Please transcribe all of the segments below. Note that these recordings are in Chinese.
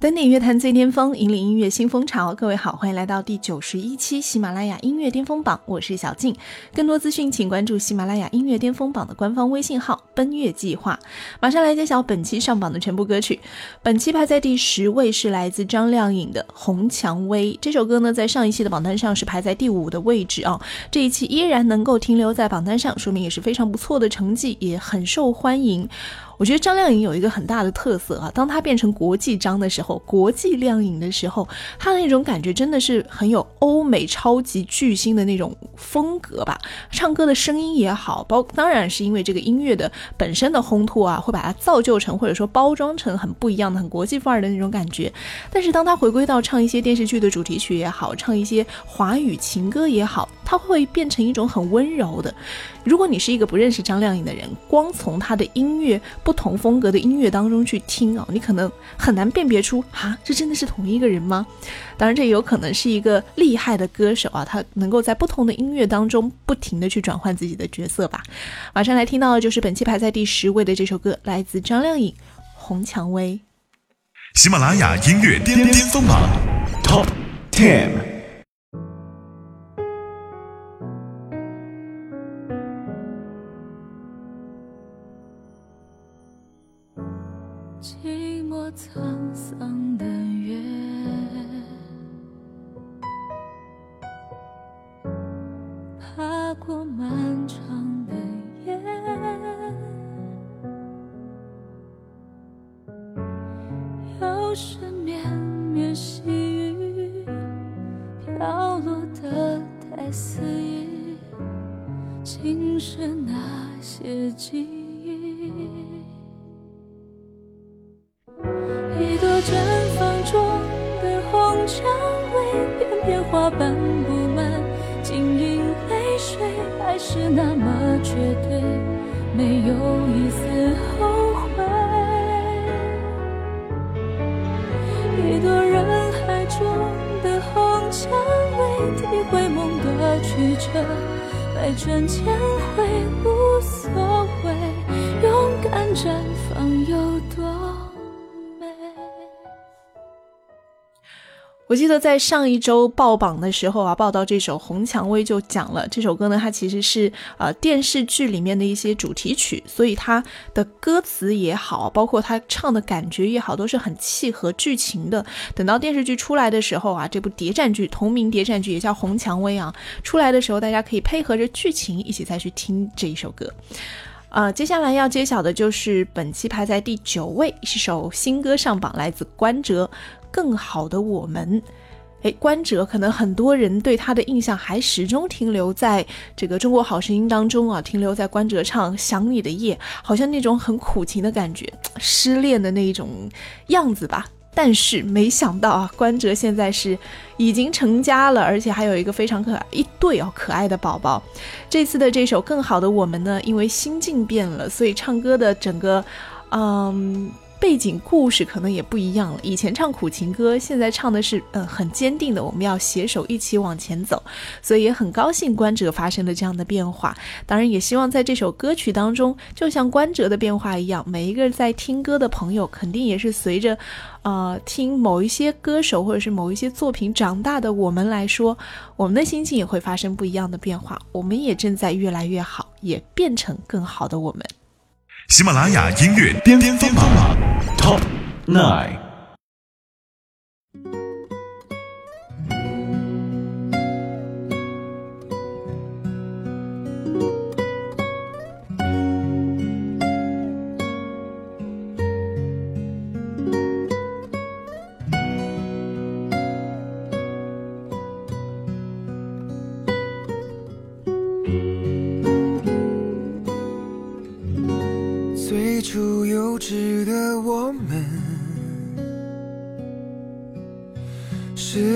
登顶乐坛最巅峰，引领音乐新风潮。各位好，欢迎来到第九十一期喜马拉雅音乐巅峰榜，我是小静。更多资讯，请关注喜马拉雅音乐巅峰榜的官方微信号“奔月计划”。马上来揭晓本期上榜的全部歌曲。本期排在第十位是来自张靓颖的《红蔷薇》这首歌呢，在上一期的榜单上是排在第五的位置啊。这一期依然能够停留在榜单上，说明也是非常不错的成绩，也很受欢迎。我觉得张靓颖有一个很大的特色啊，当她变成国际张的时候，国际靓颖的时候，她的那种感觉真的是很有欧美超级巨星的那种风格吧。唱歌的声音也好，包当然是因为这个音乐的本身的烘托啊，会把它造就成或者说包装成很不一样的、很国际范儿的那种感觉。但是当她回归到唱一些电视剧的主题曲也好，唱一些华语情歌也好，他会变成一种很温柔的。如果你是一个不认识张靓颖的人，光从她的音乐不同风格的音乐当中去听啊，你可能很难辨别出啊，这真的是同一个人吗？当然，这也有可能是一个厉害的歌手啊，他能够在不同的音乐当中不停的去转换自己的角色吧。马上来听到的就是本期排在第十位的这首歌，来自张靓颖《红蔷薇》。喜马拉雅音乐巅巅峰榜 Top Ten。带丝衣，浸湿那些记忆。一朵绽放中的红蔷薇，片片花瓣布满晶莹泪水，还是那么绝对，没有一丝后曲折，百转千回无所谓，勇敢绽放有多？我记得在上一周报榜的时候啊，报道这首《红蔷薇》就讲了这首歌呢，它其实是呃电视剧里面的一些主题曲，所以它的歌词也好，包括它唱的感觉也好，都是很契合剧情的。等到电视剧出来的时候啊，这部谍战剧同名谍战剧也叫《红蔷薇》啊，出来的时候大家可以配合着剧情一起再去听这一首歌。呃，接下来要揭晓的就是本期排在第九位，是首新歌上榜，来自关喆。更好的我们，哎，关喆可能很多人对他的印象还始终停留在这个《中国好声音》当中啊，停留在关喆唱《想你的夜》，好像那种很苦情的感觉，失恋的那一种样子吧。但是没想到啊，关喆现在是已经成家了，而且还有一个非常可爱一对哦可爱的宝宝。这次的这首《更好的我们》呢，因为心境变了，所以唱歌的整个，嗯。背景故事可能也不一样了。以前唱苦情歌，现在唱的是嗯很坚定的，我们要携手一起往前走。所以也很高兴关喆发生了这样的变化。当然也希望在这首歌曲当中，就像关喆的变化一样，每一个在听歌的朋友，肯定也是随着，呃听某一些歌手或者是某一些作品长大的我们来说，我们的心情也会发生不一样的变化。我们也正在越来越好，也变成更好的我们。喜马拉雅音乐巅峰榜 Top Nine。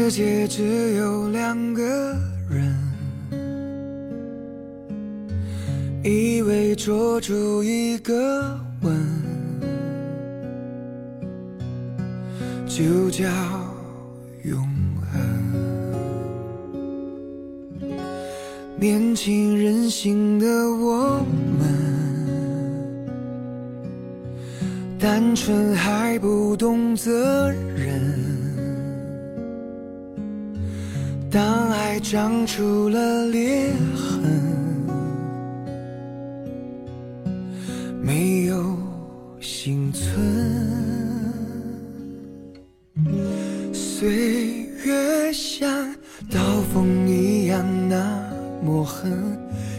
世界只有两个人，以为捉住一个长出了裂痕，没有幸存。岁月像刀锋一样那么狠，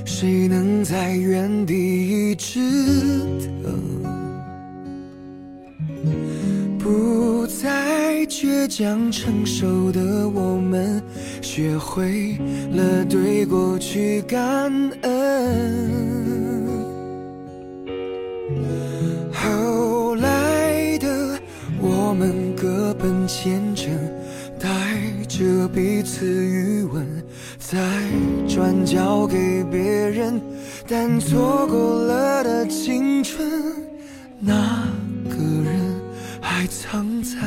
谁能在原地一直等？将成熟的我们，学会了对过去感恩。后来的我们各奔前程，带着彼此余温，再转交给别人，但错过了的青春，那个人还藏在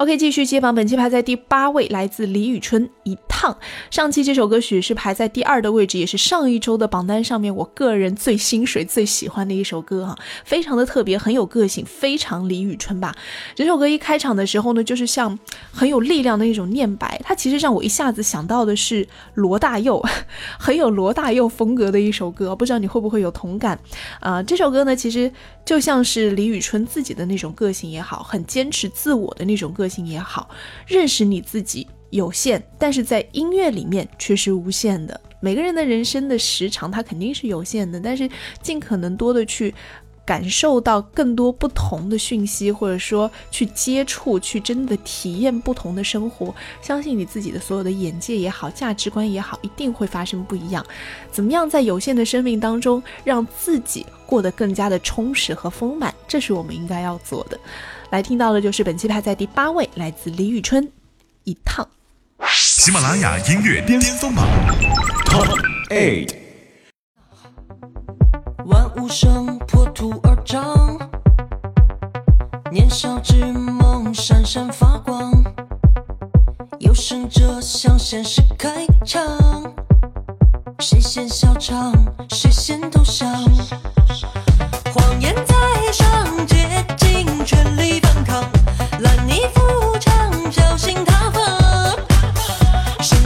OK，继续接榜，本期排在第八位，来自李宇春《一唱》。上期这首歌曲是排在第二的位置，也是上一周的榜单上面我个人最心水、最喜欢的一首歌哈，非常的特别，很有个性，非常李宇春吧。这首歌一开场的时候呢，就是像很有力量的一种念白，它其实让我一下子想到的是罗大佑，很有罗大佑风格的一首歌，不知道你会不会有同感？啊、这首歌呢，其实就像是李宇春自己的那种个性也好，很坚持自我的那种个性也好，认识你自己有限，但是在音乐里面却是无限的。每个人的人生的时长它肯定是有限的，但是尽可能多的去。感受到更多不同的讯息，或者说去接触、去真的体验不同的生活，相信你自己的所有的眼界也好、价值观也好，一定会发生不一样。怎么样在有限的生命当中，让自己过得更加的充实和丰满，这是我们应该要做的。来听到的就是本期排在第八位，来自李宇春，《一趟》。喜马拉雅音乐巅峰榜 Top Eight。万物生，破土而长。年少之梦闪闪发光，有生者向现实开枪。谁先笑场，谁先投降？谎言在上，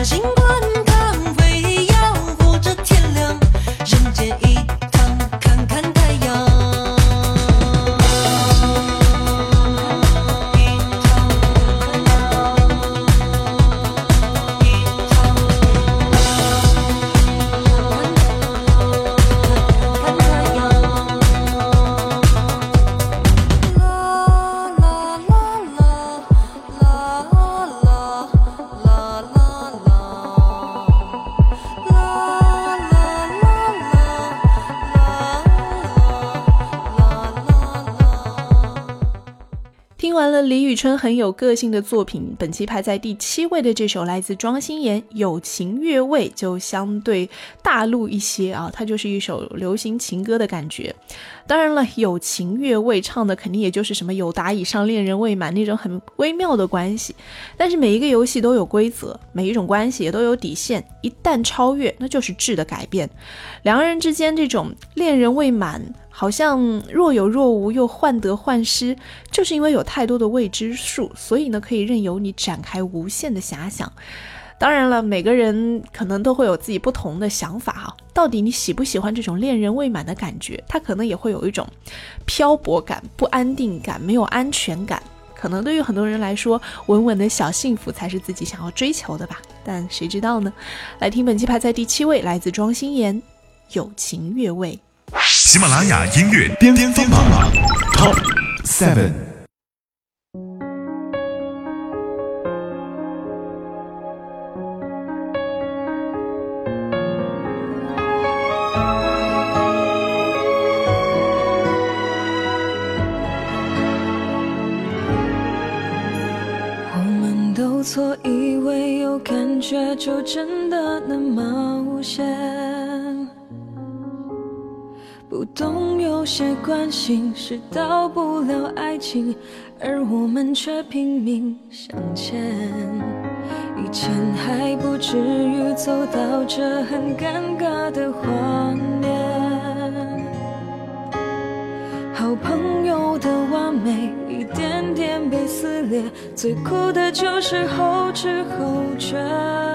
心宇春很有个性的作品，本期排在第七位的这首来自庄心妍《友情越位》就相对大陆一些啊，它就是一首流行情歌的感觉。当然了，友情越位唱的肯定也就是什么友达以上恋人未满那种很微妙的关系。但是每一个游戏都有规则，每一种关系也都有底线，一旦超越，那就是质的改变。两个人之间这种恋人未满，好像若有若无又患得患失，就是因为有太多的未知数，所以呢，可以任由你展开无限的遐想。当然了，每个人可能都会有自己不同的想法哈。到底你喜不喜欢这种恋人未满的感觉？他可能也会有一种漂泊感、不安定感、没有安全感。可能对于很多人来说，稳稳的小幸福才是自己想要追求的吧。但谁知道呢？来听本期排在第七位，来自庄心妍，《友情越位》。喜马拉雅音乐巅峰，top seven。我们都错以为有感觉，就真的那么无邪。不懂有些关心是到不了爱情，而我们却拼命向前。以前还不至于走到这很尴尬的画面。好朋友的完美一点点被撕裂，最苦的就是后知后觉。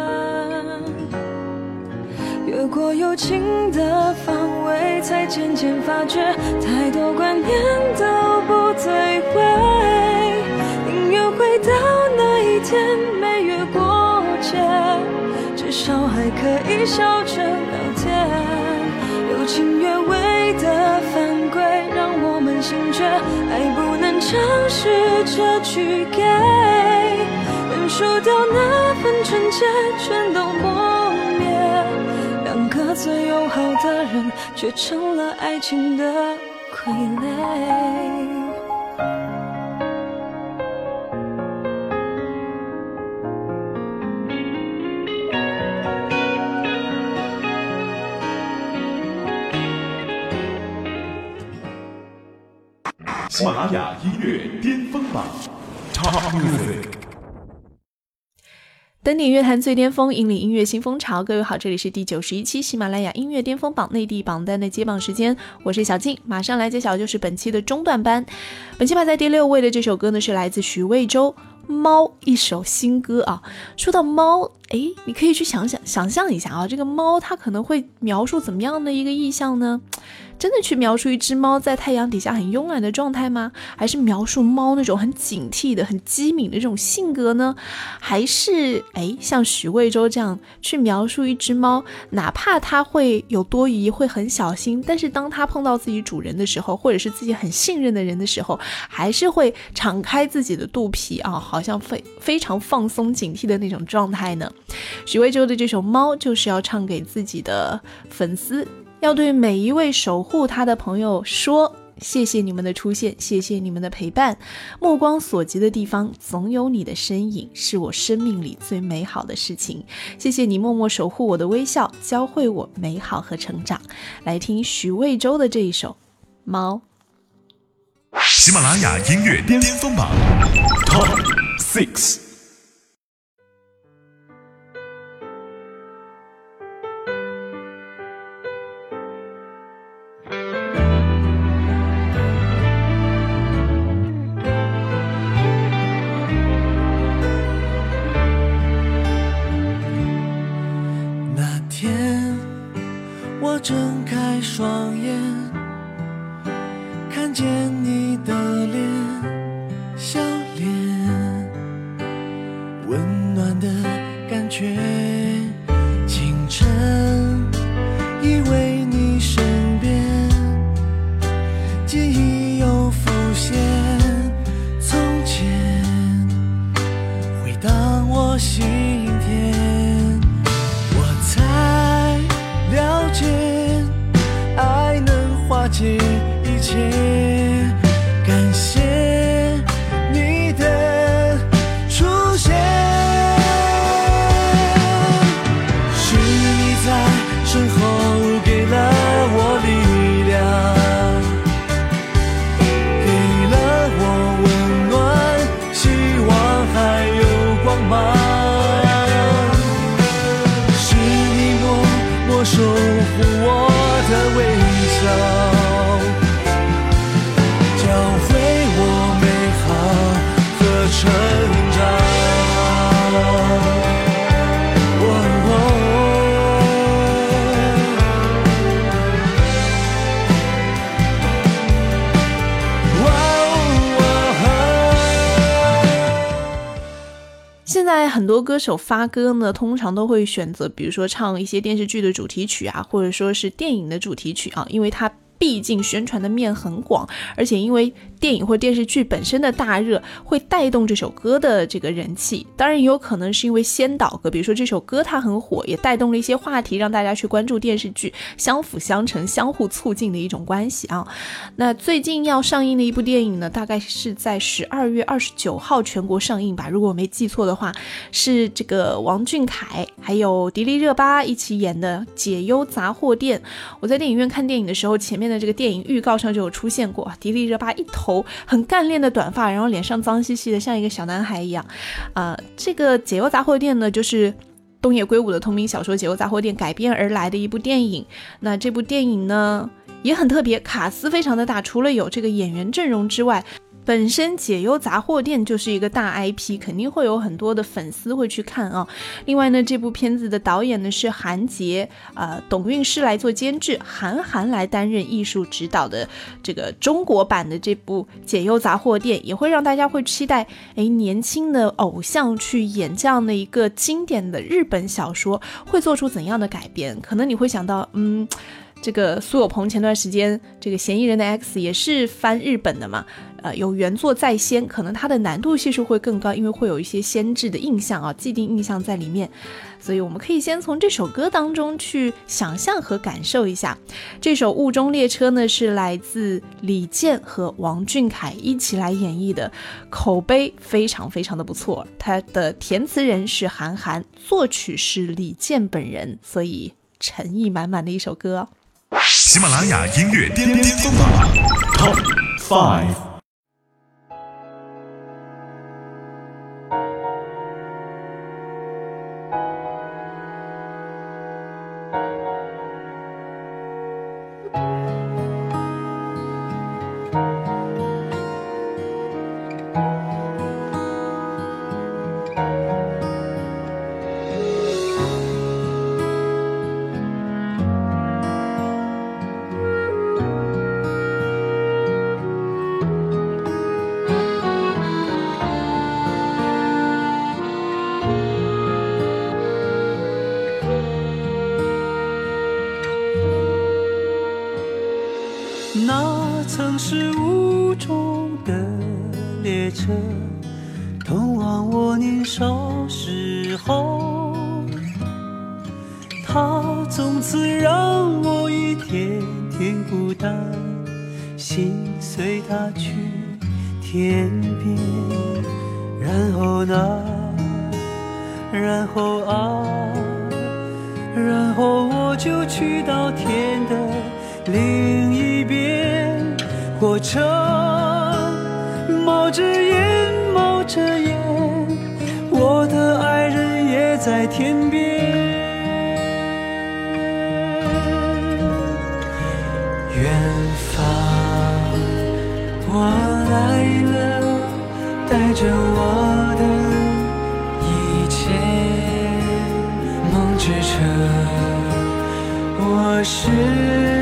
越过友情的范围，才渐渐发觉太多观念都不对味。宁愿回到那一天没越过界，至少还可以笑着聊天。友情越位的犯规，让我们醒觉，爱不能尝试着去给，能输掉那份纯洁，全都磨灭。两个最友好的人，却成了爱情的傀儡。喜马拉雅音乐巅峰榜 Top Music。登顶乐坛最巅峰，引领音乐新风潮。各位好，这里是第九十一期喜马拉雅音乐巅峰榜内地榜单的揭榜时间，我是小静，马上来揭晓就是本期的中段班。本期排在第六位的这首歌呢，是来自许魏洲。猫一首新歌啊，说到猫，哎，你可以去想想想象一下啊，这个猫它可能会描述怎么样的一个意象呢？真的去描述一只猫在太阳底下很慵懒的状态吗？还是描述猫那种很警惕的、很机敏的这种性格呢？还是哎，像许魏洲这样去描述一只猫，哪怕它会有多疑，会很小心，但是当它碰到自己主人的时候，或者是自己很信任的人的时候，还是会敞开自己的肚皮啊，好像非非常放松、警惕的那种状态呢？许魏洲的这首《猫》就是要唱给自己的粉丝。要对每一位守护他的朋友说：谢谢你们的出现，谢谢你们的陪伴。目光所及的地方，总有你的身影，是我生命里最美好的事情。谢谢你默默守护我的微笑，教会我美好和成长。来听许魏洲的这一首《猫》。喜马拉雅音乐巅峰榜 Top Six。守护我。很多歌手发歌呢，通常都会选择，比如说唱一些电视剧的主题曲啊，或者说是电影的主题曲啊，因为它毕竟宣传的面很广，而且因为电影或电视剧本身的大热会带动这首歌的这个人气，当然也有可能是因为先导歌，比如说这首歌它很火，也带动了一些话题，让大家去关注电视剧，相辅相成、相互促进的一种关系啊。那最近要上映的一部电影呢，大概是在十二月二十九号全国上映吧，如果我没记错的话，是这个王俊凯还有迪丽热巴一起演的《解忧杂货店》。我在电影院看电影的时候，前面的这个电影预告上就有出现过迪丽热巴一头头很干练的短发，然后脸上脏兮兮的，像一个小男孩一样。啊，这个《解忧杂货店》呢，就是东野圭吾的同名小说《解忧杂货店》改编而来的一部电影。那这部电影呢也很特别，卡斯非常的大，除了有这个演员阵容之外。本身解忧杂货店就是一个大 IP，肯定会有很多的粉丝会去看啊。另外呢，这部片子的导演呢是韩杰，呃，董韵诗来做监制，韩寒来担任艺术指导的这个中国版的这部解忧杂货店，也会让大家会期待，哎，年轻的偶像去演这样的一个经典的日本小说，会做出怎样的改编？可能你会想到，嗯。这个苏有朋前段时间这个嫌疑人的 X 也是翻日本的嘛，呃，有原作在先，可能它的难度系数会更高，因为会有一些先制的印象啊，既定印象在里面，所以我们可以先从这首歌当中去想象和感受一下。这首《雾中列车》呢是来自李健和王俊凯一起来演绎的，口碑非常非常的不错。它的填词人是韩寒，作曲是李健本人，所以诚意满满的一首歌。喜马拉雅音乐巅巅峰榜 Top Five。车冒着烟冒着烟我的爱人也在天边远方我来了带着我的一切梦之车我是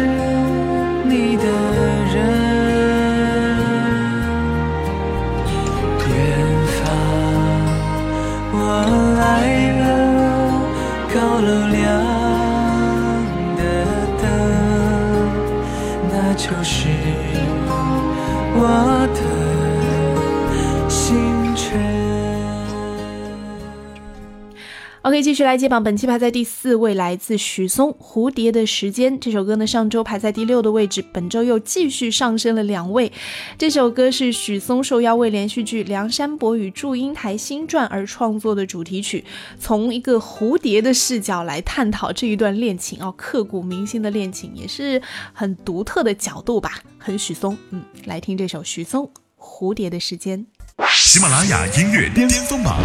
继续来接榜，本期排在第四位，来自许嵩《蝴蝶的时间》这首歌呢，上周排在第六的位置，本周又继续上升了两位。这首歌是许嵩受邀为连续剧《梁山伯与祝英台新传》而创作的主题曲，从一个蝴蝶的视角来探讨这一段恋情哦，刻骨铭心的恋情，也是很独特的角度吧，很许嵩。嗯，来听这首许嵩《蝴蝶的时间》。喜马拉雅音乐巅峰榜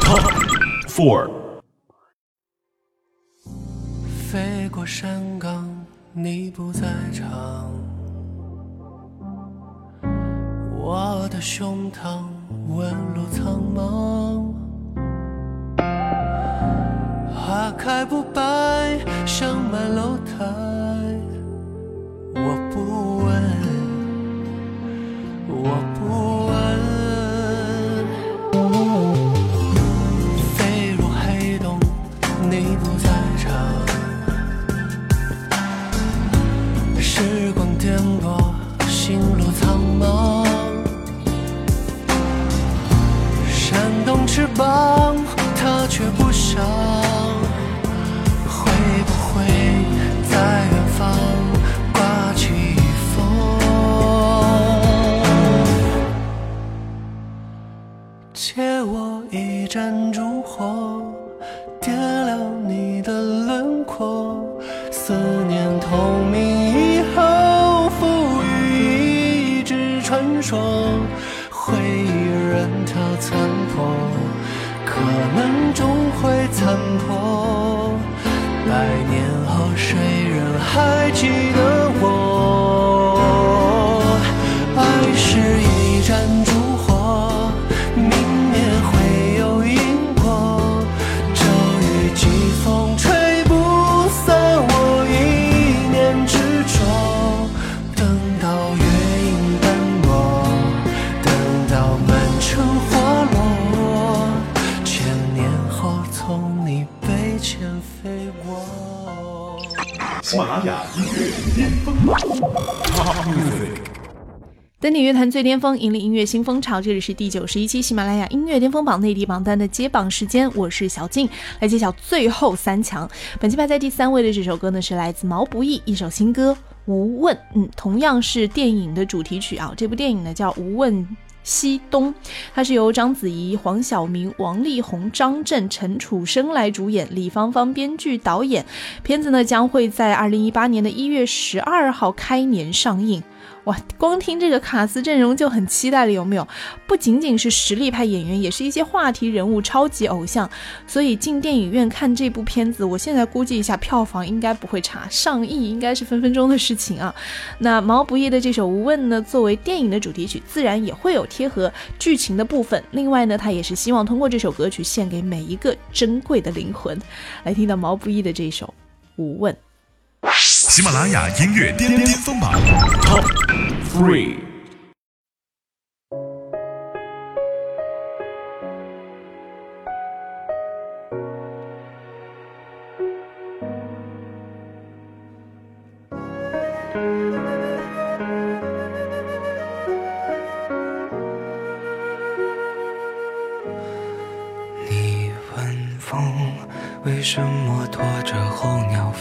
Top Four。飞过山岗，你不在场，我的胸膛纹路苍茫，花开不败，香满楼台，一盏烛火，点亮你的轮廓。思念透明以后，赋予一纸传说。回忆任它残破，可能终会残破。登顶乐坛最巅峰，引领音乐新风潮。这里是第九十一期喜马拉雅音乐巅峰榜内地榜单的揭榜时间，我是小静，来揭晓最后三强。本期排在第三位的这首歌呢，是来自毛不易一首新歌《无问》，嗯，同样是电影的主题曲啊。这部电影呢叫《无问》。西东，它是由章子怡、黄晓明、王力宏、张震、陈楚生来主演，李芳芳编剧导演。片子呢将会在二零一八年的一月十二号开年上映。哇，光听这个卡斯阵容就很期待了，有没有？不仅仅是实力派演员，也是一些话题人物、超级偶像。所以进电影院看这部片子，我现在估计一下，票房应该不会差，上亿应该是分分钟的事情啊。那毛不易的这首《无问》呢，作为电影的主题曲，自然也会有贴合剧情的部分。另外呢，他也是希望通过这首歌曲献给每一个珍贵的灵魂。来听到毛不易的这首《无问》。喜马拉雅音乐巅巅峰榜 Top Three。你问风为什么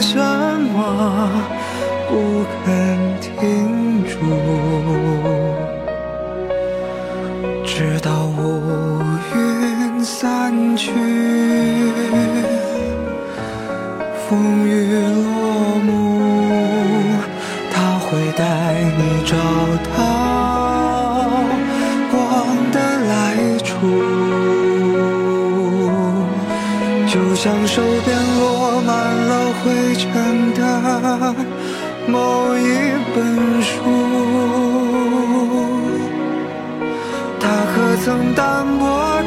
什么不肯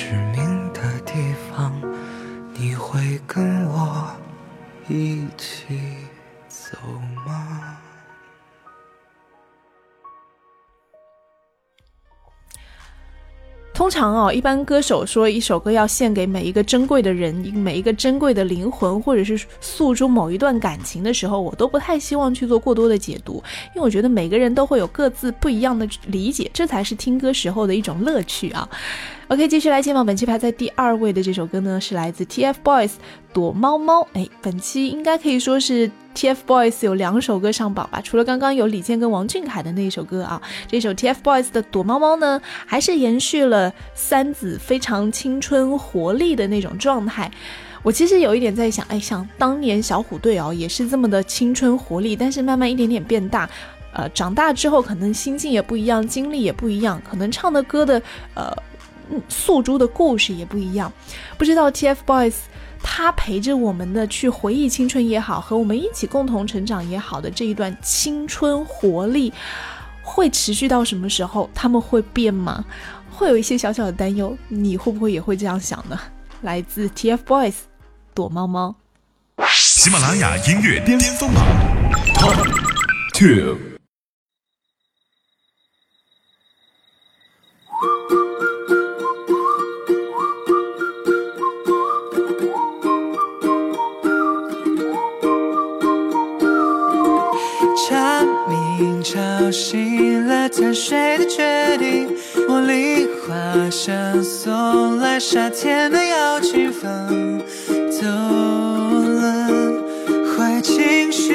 致命的地方，你会跟我一起。通常哦，一般歌手说一首歌要献给每一个珍贵的人，每一个珍贵的灵魂，或者是诉诸某一段感情的时候，我都不太希望去做过多的解读，因为我觉得每个人都会有各自不一样的理解，这才是听歌时候的一种乐趣啊。OK，继续来前往本期排在第二位的这首歌呢，是来自 TFBOYS《躲猫猫》。哎，本期应该可以说是 TFBOYS 有两首歌上榜吧，除了刚刚有李健跟王俊凯的那一首歌啊，这首 TFBOYS 的《躲猫猫》呢，还是延续了三子非常青春活力的那种状态。我其实有一点在想，哎，像当年小虎队哦，也是这么的青春活力，但是慢慢一点点变大。呃，长大之后可能心境也不一样，经历也不一样，可能唱的歌的呃。诉诸的故事也不一样，不知道 TFBOYS 他陪着我们的去回忆青春也好，和我们一起共同成长也好的这一段青春活力，会持续到什么时候？他们会变吗？会有一些小小的担忧，你会不会也会这样想呢？来自 TFBOYS，躲猫猫。喜马拉雅音乐巅峰榜 Top Two。醒了贪睡的决定，茉莉花香送来夏天的邀请，放走了坏情绪。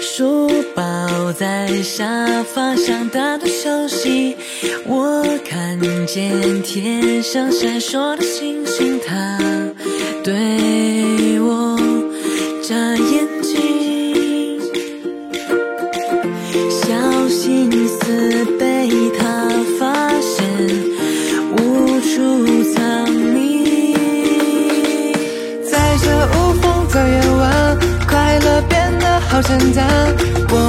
书包在沙发上打盹休息，我看见天上闪烁的星星，它对好简单。我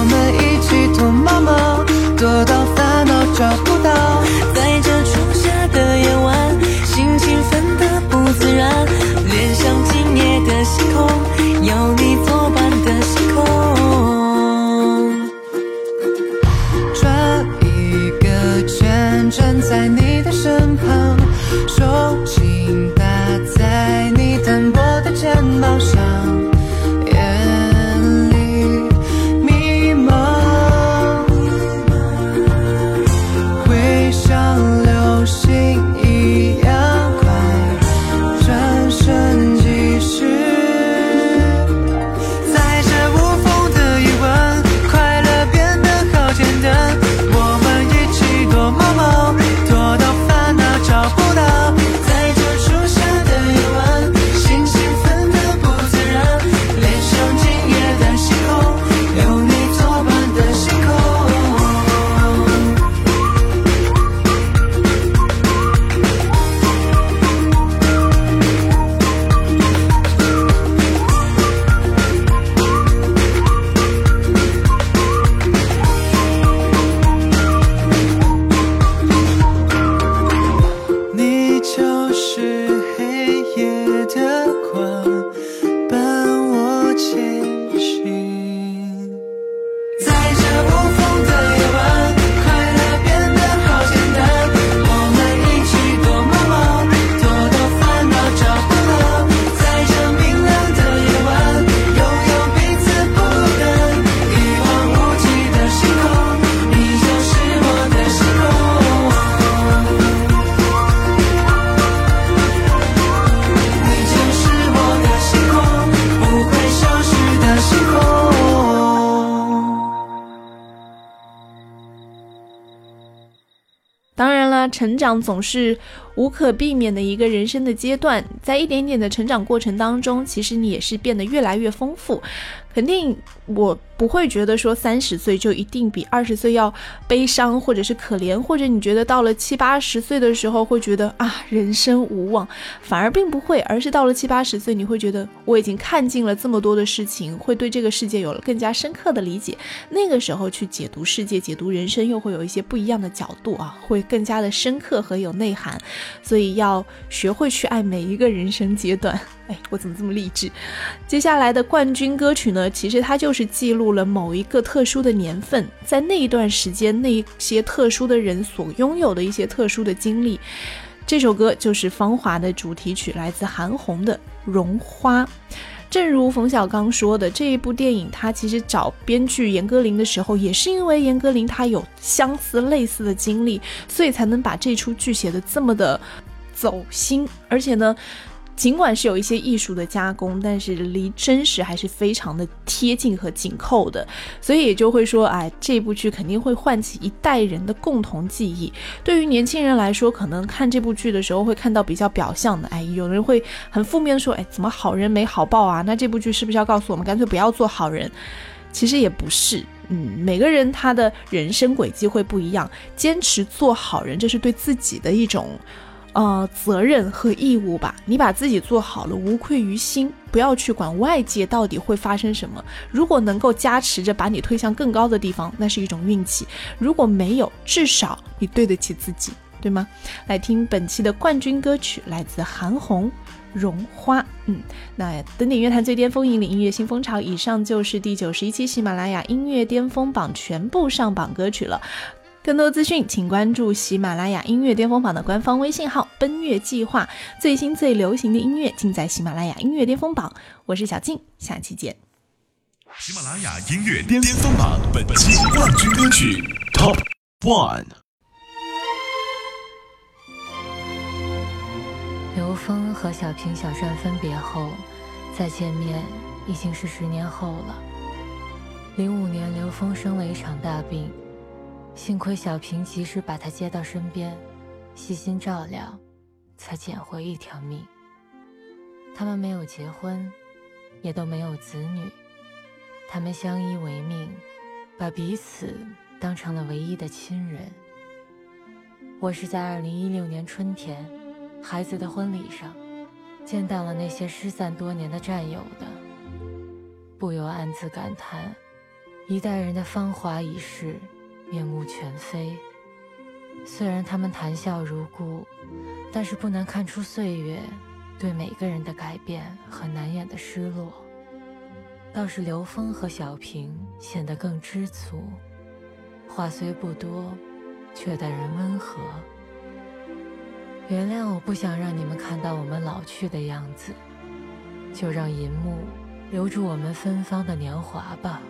成长总是无可避免的一个人生的阶段，在一点点的成长过程当中，其实你也是变得越来越丰富。肯定我不会觉得说三十岁就一定比二十岁要悲伤或者是可怜，或者你觉得到了七八十岁的时候会觉得啊人生无望，反而并不会，而是到了七八十岁你会觉得我已经看尽了这么多的事情，会对这个世界有了更加深刻的理解。那个时候去解读世界、解读人生，又会有一些不一样的角度啊，会更加的深刻和有内涵。所以要学会去爱每一个人生阶段。哎，我怎么这么励志？接下来的冠军歌曲呢？其实它就是记录了某一个特殊的年份，在那一段时间，那些特殊的人所拥有的一些特殊的经历。这首歌就是《芳华》的主题曲，来自韩红的《绒花》。正如冯小刚说的，这一部电影他其实找编剧严歌苓的时候，也是因为严歌苓他有相似类似的经历，所以才能把这出剧写的这么的走心，而且呢。尽管是有一些艺术的加工，但是离真实还是非常的贴近和紧扣的，所以也就会说，哎，这部剧肯定会唤起一代人的共同记忆。对于年轻人来说，可能看这部剧的时候会看到比较表象的，哎，有人会很负面说，哎，怎么好人没好报啊？那这部剧是不是要告诉我们，干脆不要做好人？其实也不是，嗯，每个人他的人生轨迹会不一样，坚持做好人，这是对自己的一种。呃，责任和义务吧，你把自己做好了，无愧于心，不要去管外界到底会发生什么。如果能够加持着把你推向更高的地方，那是一种运气；如果没有，至少你对得起自己，对吗？来听本期的冠军歌曲，来自韩红《绒花》。嗯，那登顶乐坛最巅峰，引领音乐新风潮。以上就是第九十一期喜马拉雅音乐巅峰榜全部上榜歌曲了。更多资讯，请关注喜马拉雅音乐巅峰榜的官方微信号“奔月计划”，最新最流行的音乐尽在喜马拉雅音乐巅峰榜。我是小静，下期见。喜马拉雅音乐巅峰榜本期冠军歌曲 Top One。刘峰和小平、小帅分别后，再见面已经是十年后了。零五年，刘峰生了一场大病。幸亏小平及时把他接到身边，细心照料，才捡回一条命。他们没有结婚，也都没有子女，他们相依为命，把彼此当成了唯一的亲人。我是在二零一六年春天，孩子的婚礼上，见到了那些失散多年的战友的，不由暗自感叹，一代人的芳华已逝。面目全非。虽然他们谈笑如故，但是不难看出岁月对每个人的改变和难掩的失落。倒是刘峰和小平显得更知足，话虽不多，却待人温和。原谅我不想让你们看到我们老去的样子，就让银幕留住我们芬芳的年华吧。